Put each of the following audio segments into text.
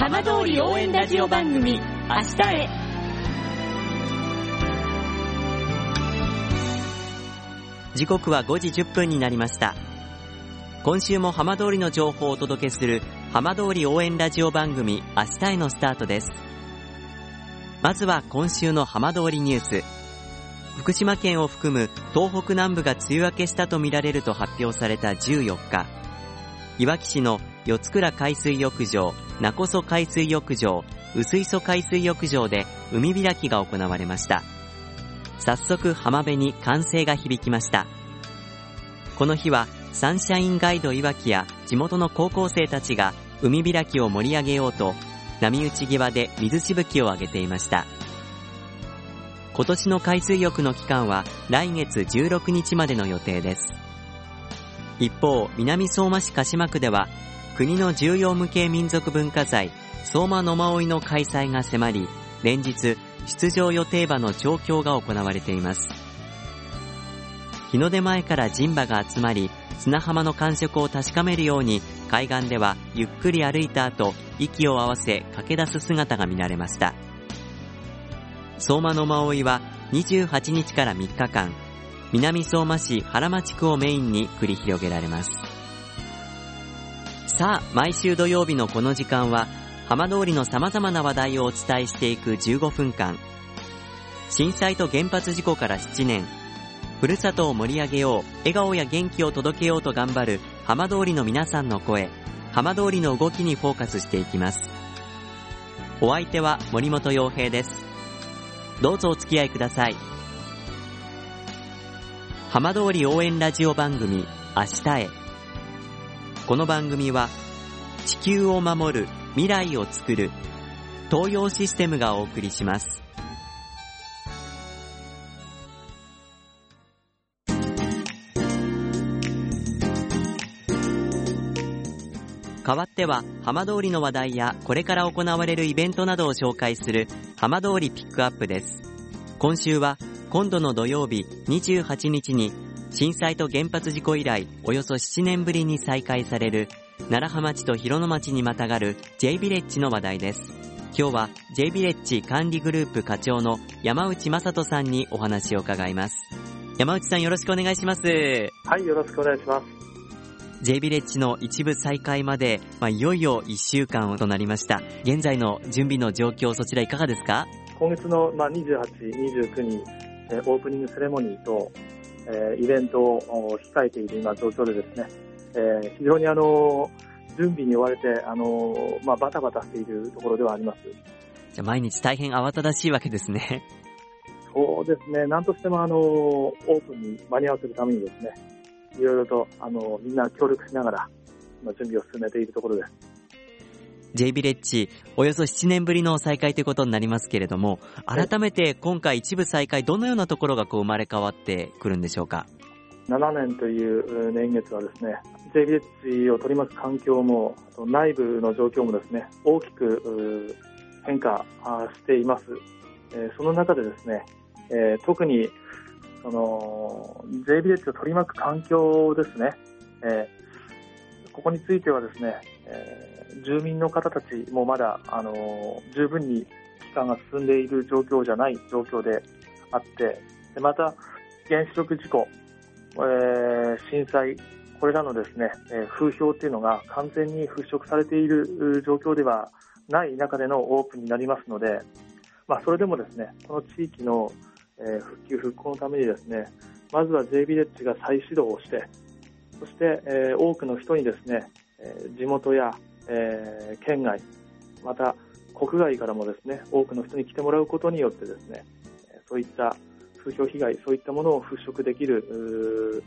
浜通り応援ラジオ番組明日へ。時刻は5時10分になりました。今週も浜通りの情報をお届けする浜通り応援ラジオ番組明日へのスタートです。まずは今週の浜通りニュース。福島県を含む東北南部が梅雨明けしたとみられると発表された14日。いわき市の四倉海水浴場、名古そ海水浴場、薄磯海水浴場で海開きが行われました。早速浜辺に歓声が響きました。この日はサンシャインガイドいわきや地元の高校生たちが海開きを盛り上げようと波打ち際で水しぶきを上げていました。今年の海水浴の期間は来月16日までの予定です。一方、南相馬市鹿島区では国の重要無形民族文化財相馬野馬追の開催が迫り連日出場予定馬の調教が行われています。日の出前から人馬が集まり砂浜の感触を確かめるように海岸ではゆっくり歩いた後息を合わせ駆け出す姿が見られました。相馬野馬追は28日から3日間南相馬市原町区をメインに繰り広げられます。さあ、毎週土曜日のこの時間は、浜通りの様々な話題をお伝えしていく15分間。震災と原発事故から7年。ふるさとを盛り上げよう、笑顔や元気を届けようと頑張る浜通りの皆さんの声、浜通りの動きにフォーカスしていきます。お相手は森本洋平です。どうぞお付き合いください。浜通り応援ラジオ番組、明日へ。この番組は地球を守る未来をつくる東洋システムがお送りします。代わっては浜通りの話題やこれから行われるイベントなどを紹介する浜通りピックアップです。今週は今度の土曜日28日に震災と原発事故以来およそ7年ぶりに再開される楢葉町と広野町にまたがる J ビレッジの話題です。今日は J ビレッジ管理グループ課長の山内正人さんにお話を伺います。山内さんよろしくお願いします。はいよろしくお願いします。J ビレッジの一部再開まで、まあ、いよいよ1週間となりました。現在の準備の状況そちらいかがですか？今月の、まあ、28、29に、えー、オープニングセレモニーとえー、イベントを控えている今状況でですね、えー、非常にあの準備に追われてあの、まあ、バタバタしているところではあります。じゃ毎日大変慌ただしいわけですね。そうですね。なんとしてもあのオープンに間に合わせるためにですねいろいろとあのみんな協力しながら準備を進めているところです J ビレッジ、およそ7年ぶりの再開ということになりますけれども、改めて今回一部再開、どのようなところがこう生まれ変わってくるんでしょうか？7年という年月はですね、J ビレッジを取り巻く環境も、内部の状況もですね、大きく変化しています。その中でですね、特にその J ビレッジを取り巻く環境ですね、ここについてはですね、住民の方たちもまだ、あの十分に期間が進んでいる状況じゃない状況であって、でまた原子力事故、えー、震災、これらのですね、え、風評っていうのが完全に払拭されている状況ではない中でのオープンになりますので、まあ、それでもですね、この地域の、え、復旧復興のためにですね、まずは J ビレッジが再始動をして、そして、え、多くの人にですね、え、地元や、えー、県外、また国外からもですね、多くの人に来てもらうことによってですね、そういった風評被害、そういったものを払拭できる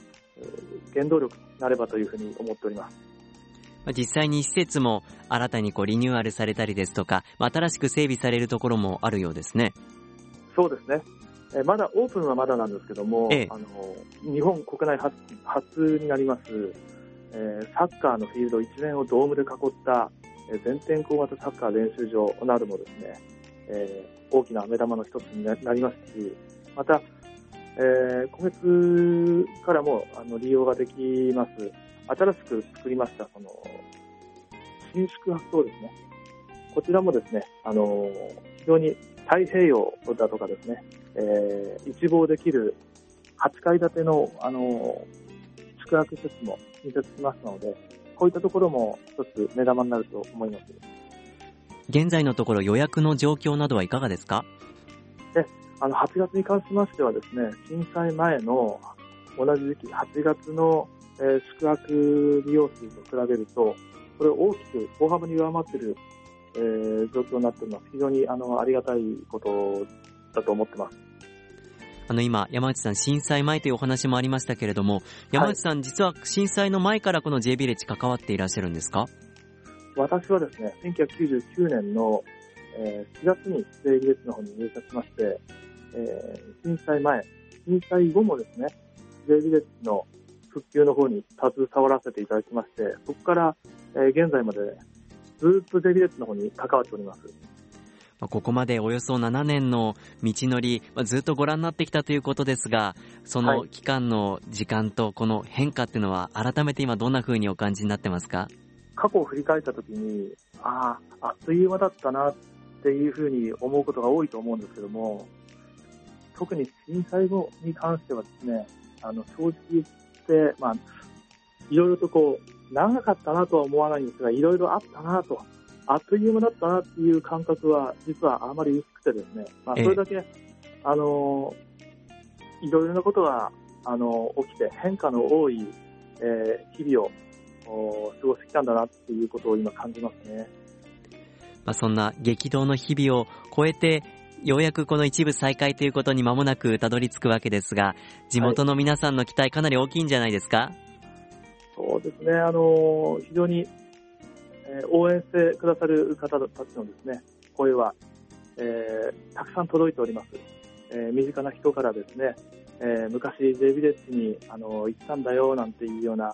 原動力になればというふうに思っております。実際に施設も新たにこうリニューアルされたりですとか、新しく整備されるところもあるようですね。そうですね。えまだオープンはまだなんですけども、ええ、あの日本国内初初になります、えー、サッカーのフィールド一面をドームで囲った、え、全天候型サッカー練習場などもですね、えー、大きな目玉の一つになりますし、また、えー、今月からもあの利用ができます、新しく作りましたその新宿泊棟ですね、こちらもですね、あの、非常に太平洋だとかですね、えー、一望できる8階建ての、あの、宿泊施設も新設しますので、こういったところも一つ目玉になると思います。現在のところ予約の状況などはいかがですか？で、あの、8月に関しましてはですね、震災前の同じ時期、8月の、えー、宿泊利用数と比べると、これを大きく大幅に上回っている、えー、状況になっております。非常にあのありがたいことだと思ってます。あの今、山内さん、震災前というお話もありましたけれども、山内さん、はい、実は震災の前からこの J ビレッジ関わっていらっしゃるんですか？私はですね、1999年の、えー、4月に J ビレッジの方に入社しまして、えー、震災前、震災後もですね、J ビレッジの復旧の方に携わらせていただきまして、そこから、えー、現在までずっと J ビレッジの方に関わっております。ここまでおよそ7年の道のり、ずっとご覧になってきたということですが、その期間の時間とこの変化っていうのは、改めて今どんな風にお感じになってますか？過去を振り返ったときに、ああ、あっという間だったなっていうふうに思うことが多いと思うんですけども、特に震災後に関してはですね、あの、正直言って、まあ、いろいろとこう、長かったなとは思わないんですが、いろいろあったなとあっという間だったなっていう感覚は、実はあまり薄くてですね、まあ、それだけ、ええ、あの、いろいろなことが、あの、起きて変化の多い、えー、日々を過ごしてきたんだなっていうことを今感じますね。まあ、そんな激動の日々を超えて、ようやくこの一部再開ということに間もなくたどり着くわけですが、地元の皆さんの期待かなり大きいんじゃないですか、はい、そうですね、あの、非常にえ応援してくださる方たちのですね、声は、えー、たくさん届いております。え、身近な人からですね、え、昔 J ビレッジにあの行ったんだよなんていうような、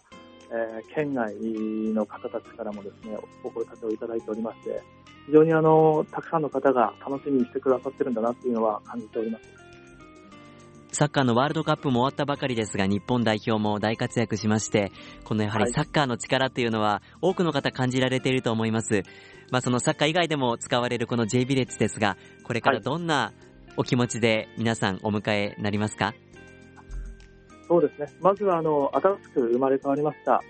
え、県外の方たちからもですね、お声かけをいただいておりまして、非常にあの、たくさんの方が楽しみにしてくださってるんだなっていうのは感じております。サッカーのワールドカップも終わったばかりですが、日本代表も大活躍しまして、このやはりサッカーの力っていうのは、多くの方感じられていると思います。まあ、そのサッカー以外でも使われるこの J ビレッジですが、これからどんなお気持ちで皆さんお迎えになりますか？そうですね。まずは、あの、新しく生まれ変わりました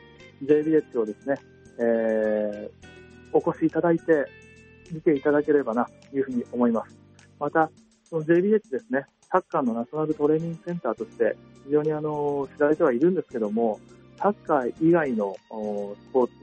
J ビレッジをですね、えー、お越しいただいて、見ていただければな、というふうに思います。また、その J ビレッジですね、サッカーのナショナルトレーニングセンターとして非常にあの知られてはいるんですけども、サッカー以外のスポーツ、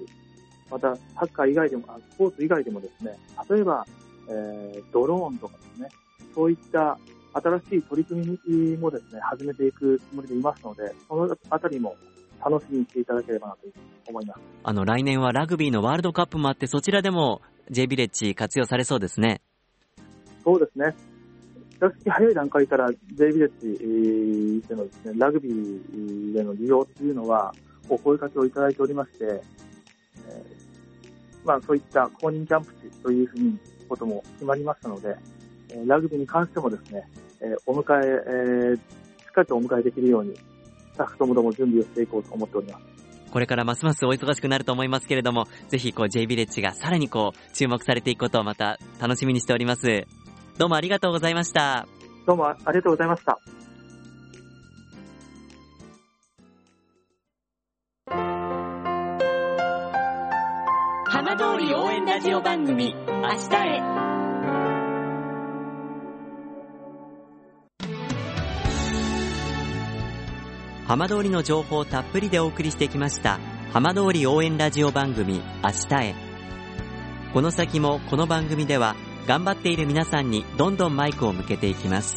またサッカー以外でも、スポーツ以外でもですね、例えば、えー、ドローンとかですね、そういった新しい取り組みもですね、始めていくつもりでいますので、そのあたりも楽しみにしていただければなと思います。あの、来年はラグビーのワールドカップもあって、そちらでも J ビレッジ活用されそうですね。そうですね。比早い段階から J ビレッジでのですね、ラグビーでの利用というのは、お声かけをいただいておりまして、えー、まあそういった公認キャンプ地というふうにことも決まりましたので、ラグビーに関してもですね、お迎え、えー、しっかりとお迎えできるように、スタッフともども準備をしていこうと思っております。これからますますお忙しくなると思いますけれども、ぜひこう J ビレッジがさらにこう注目されていくことをまた楽しみにしております。どうもありがとうございました。どうもありがとうございました。浜通り応援ラジオ番組、明日へ。浜通りの情報をたっぷりでお送りしてきました浜通り応援ラジオ番組明日へこの先もこの番組では頑張っている皆さんにどんどんマイクを向けていきます。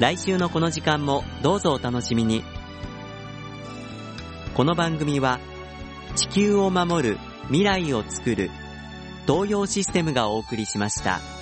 来週のこの時間もどうぞお楽しみに。この番組は地球を守る未来をつくる東洋システムがお送りしました。